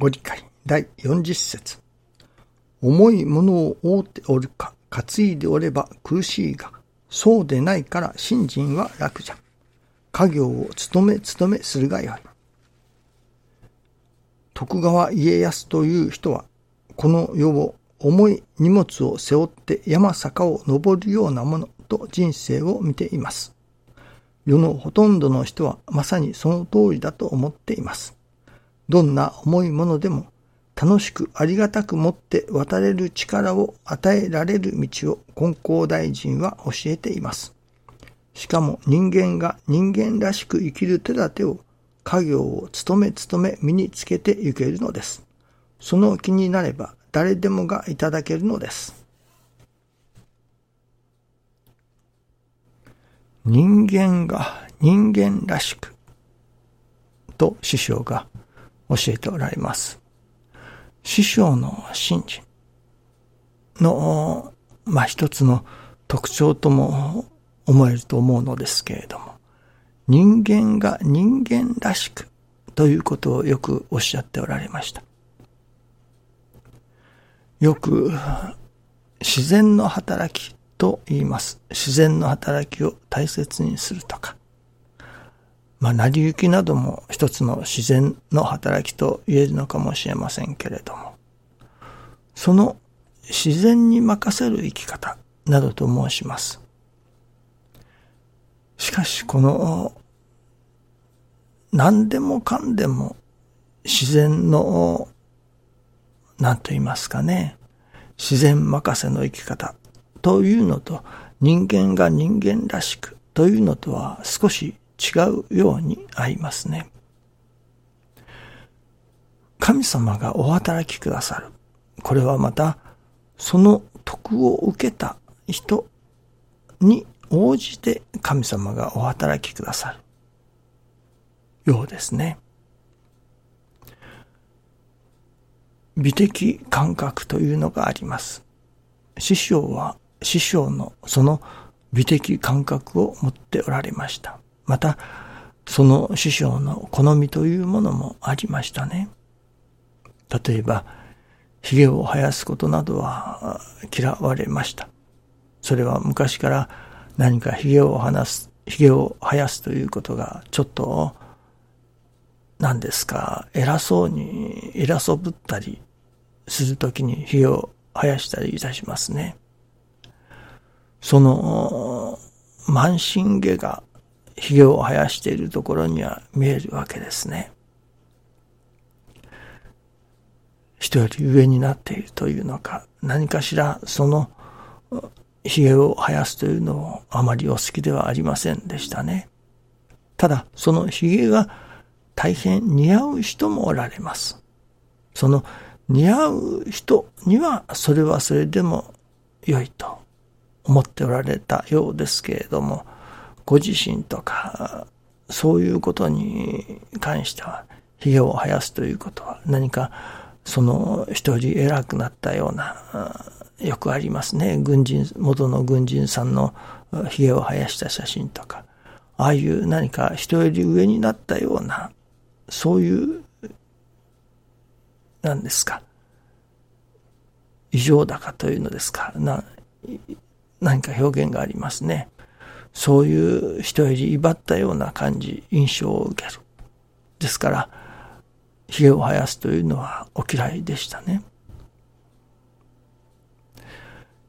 ご理解第40節重いものを覆っておるか、担いでおれば苦しいが、そうでないから信心は楽じゃ。家業を務め務めするがよい。徳川家康という人は、この世を重い荷物を背負って山坂を登るようなものと人生を見ています。世のほとんどの人はまさにその通りだと思っています。どんな重いものでも楽しくありがたく持って渡れる力を与えられる道を金光大臣は教えています。しかも人間が人間らしく生きる手立てを家業を務め務め身につけてゆけるのです。その気になれば誰でもがいただけるのです。人間が人間らしくと師匠が教えておられます。師匠の信心の、まあ、一つの特徴とも思えると思うのですけれども、人間が人間らしくということをよくおっしゃっておられました。よく自然の働きと言います。自然の働きを大切にするとか。まあ、成り行きなども一つの自然の働きと言えるのかもしれませんけれども、その自然に任せる生き方などと申します。しかし、この、何でもかんでも自然の何と言いますかね、自然任せの生き方というのと人間が人間らしくというのとは少し違うように合いますね。神様がお働きくださる。これはまたその徳を受けた人に応じて神様がお働きくださるようですね。美的感覚というのがあります。師匠は師匠のその美的感覚を持っておられました。また、その師匠の好みというものもありましたね。例えば、髭を生やすことなどは嫌われました。それは昔から何か髭を話す、髭を生やすということがちょっと、何ですか、偉そうに、偉そぶったりするときに火を生やしたりいたしますね。その、満身毛が髭を生やしているところには見えるわけですね。人より上になっているというのか、何かしらその髭を生やすというのをあまりお好きではありませんでしたね。ただ、その髭が大変似合う人もおられます。その似合う人にはそれはそれでも良いと思っておられたようですけれども、ご自身とか、そういうことに関しては、髭を生やすということは何かその一人偉くなったような、よくありますね。軍人、元の軍人さんの髭を生やした写真とか、ああいう何か人より上になったような、そういう何ですか。異常高というのですか。な、何か表現がありますね。そういう人より威張ったような感じ、印象を受ける。ですから、髭を生やすというのはお嫌いでしたね。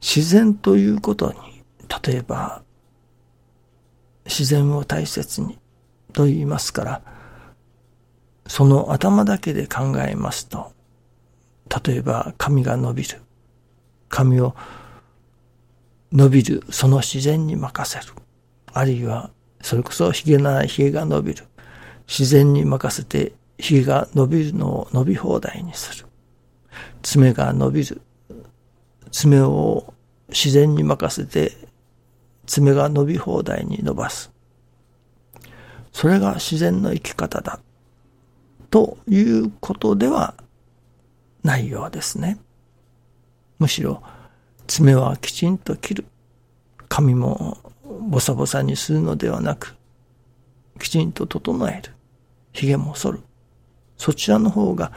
自然ということに、例えば、自然を大切にと言いますから、その頭だけで考えますと、例えば髪が伸びる。髪を伸びる、その自然に任せる。あるいは、それこそ髭なら髭が伸びる。自然に任せて髭が伸びるのを伸び放題にする。爪が伸びる。爪を自然に任せて爪が伸び放題に伸ばす。それが自然の生き方だ。ということではないようですね。むしろ、爪はきちんと切る。髪もボサボサにするのではなく、きちんと整える。髭も剃る。そちらの方が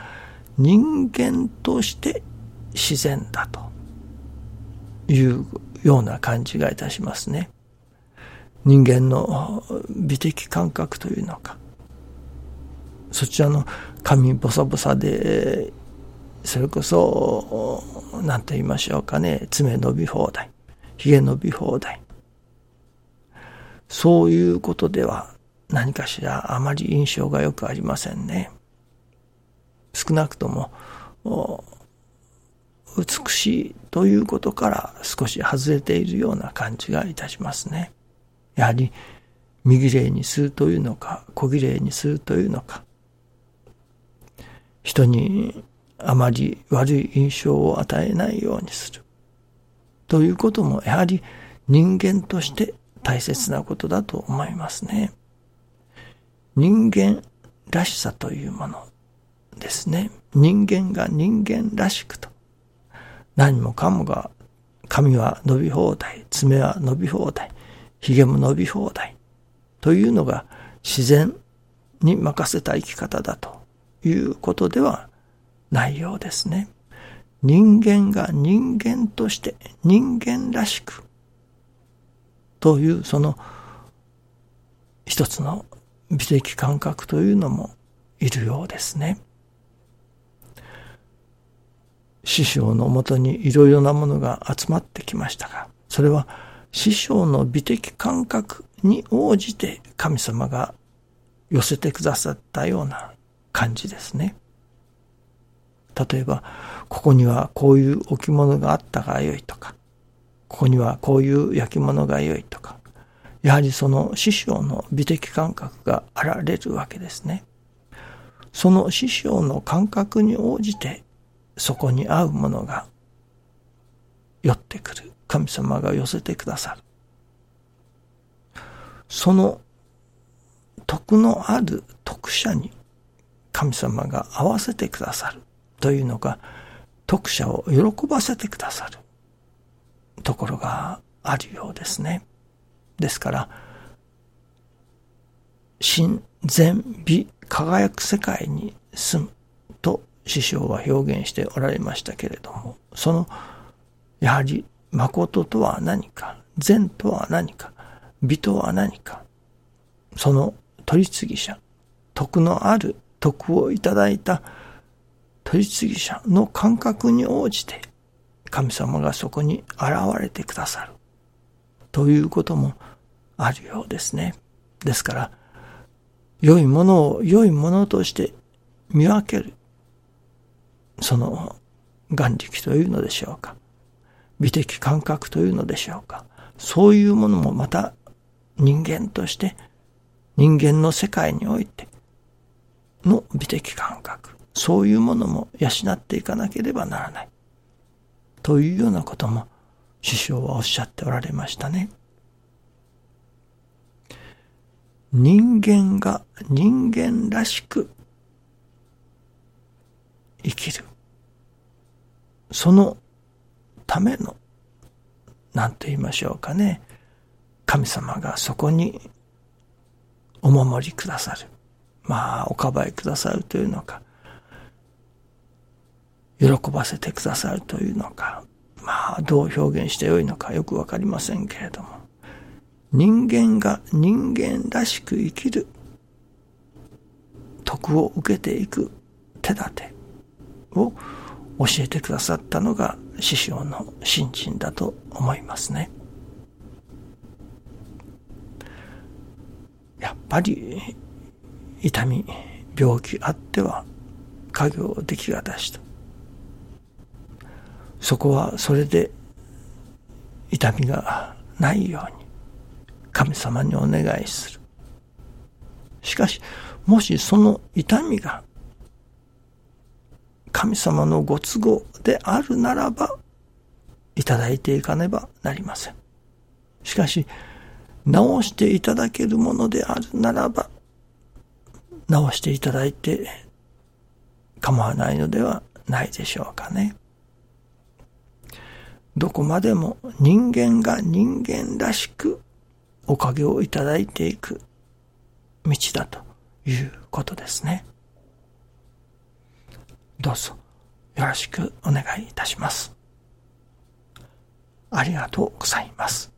人間として自然だというような感じがいたしますね。人間の美的感覚というのか、そちらの髪ボサボサで、それこそ、何と言いましょうかね、爪伸び放題、髭伸び放題。そういうことでは何かしらあまり印象がよくありませんね。少なくとも、美しいということから少し外れているような感じがいたしますね。やはり、右霊にするというのか、小綺麗にするというのか、人にあまり悪い印象を与えないようにする。ということも、やはり人間として大切なことだと思いますね。人間らしさというものですね。人間が人間らしくと。何もかもが、髪は伸び放題、爪は伸び放題、髭も伸び放題。というのが自然に任せた生き方だということではないようですね。人間が人間として人間らしくというその一つの美的感覚というのもいるようですね。師匠のもとにいろいろなものが集まってきましたが、それは師匠の美的感覚に応じて神様が寄せてくださったような感じですね。例えば、ここにはこういう置物があったがよいとか、ここにはこういう焼き物が良いとか、やはりその師匠の美的感覚があられるわけですね。その師匠の感覚に応じて、そこに合うものが寄ってくる。神様が寄せてくださる。その徳のある徳者に神様が合わせてくださるというのが、徳者を喜ばせてくださる。ところがあるようですね。ですから、真善美輝く世界に住むと師匠は表現しておられましたけれども、その、やはり誠とは何か、善とは何か、美とは何か、その取り次ぎ者、徳のある徳をいただいた取り次ぎ者の感覚に応じて、神様がそこに現れてくださる。ということもあるようですね。ですから、良いものを良いものとして見分ける。その眼力というのでしょうか。美的感覚というのでしょうか。そういうものもまた人間として人間の世界においての美的感覚。そういうものも養っていかなければならない。というようなことも師匠はおっしゃっておられましたね。人間が人間らしく生きる。そのための、何と言いましょうかね。神様がそこにお守りくださる。まあ、おかばいくださるというのか、喜ばせてくださるというのか、まあ、どう表現してよいのかよくわかりませんけれども、人間が人間らしく生きる徳を受けていく手立てを教えてくださったのが師匠の信心だと思いますね。やっぱり痛み、病気あっては家業できがたしと。そこはそれで痛みがないように神様にお願いする。しかし、もしその痛みが神様のご都合であるならば、いただいていかねばなりません。しかし、直していただけるものであるならば、直していただいて構わないのではないでしょうかね。どこまでも人間が人間らしくおかげをいただいていく道だということですね。どうぞよろしくお願いいたします。ありがとうございます。